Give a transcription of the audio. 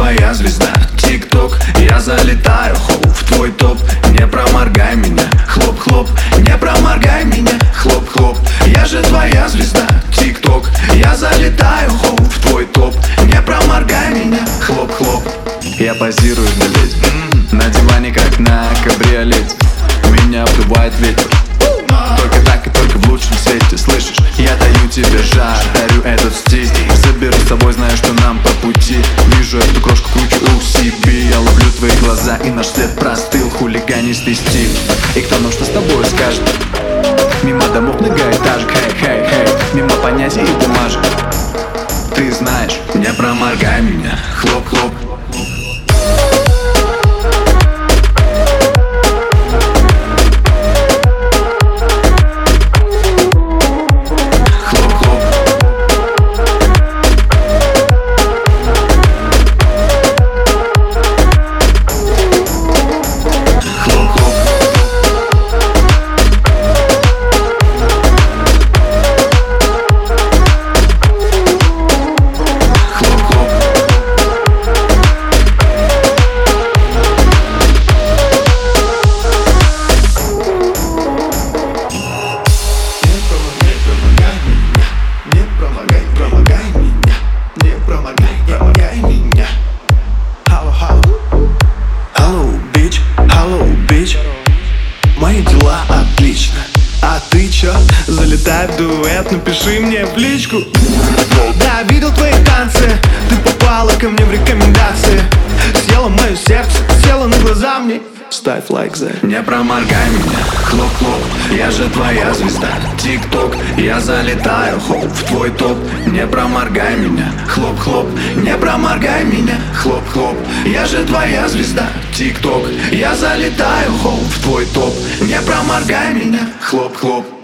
твоя звезда. Тик-ток, я залетаю, хоп, в твой топ. Не проморгай меня, хлоп-хлоп Не проморгай меня, хлоп-хлоп Я же твоя звезда. Тик-ток, я залетаю, хоп, в твой топ. Не проморгай меня, хлоп-хлоп Я позирую для леди На диване, как на кабриолете. Меня обдувает ветер. Только так и только в лучшем свете Слышишь, я даю тебе жар Дарю этот стиль собой, знаю, что нам по пути. Вижу эту крошку, кручу у себе Я ловлю твои глаза и наш след простыл. Хулиганистый стиль И кто нам что с тобой скажет? Мимо домов многоэтажек, хей, хей, хей Мимо понятий и бумажек. Ты знаешь, Не проморгай меня, Хлоп-хлоп В дуэт, напиши мне в личку. Да, видел твои танцы Ты попала ко мне в рекомендации. Съела мое сердце, села на глаза мне. Ставь лайк за Не проморгай меня, хлоп-хлоп Я же твоя звезда, тик-ток Я залетаю, хоп, в твой топ. Не проморгай меня, хлоп-хлоп Не проморгай меня, хлоп-хлоп Я же твоя звезда, тик-ток Я залетаю, хоп, в твой топ. Не проморгай меня, хлоп-хлоп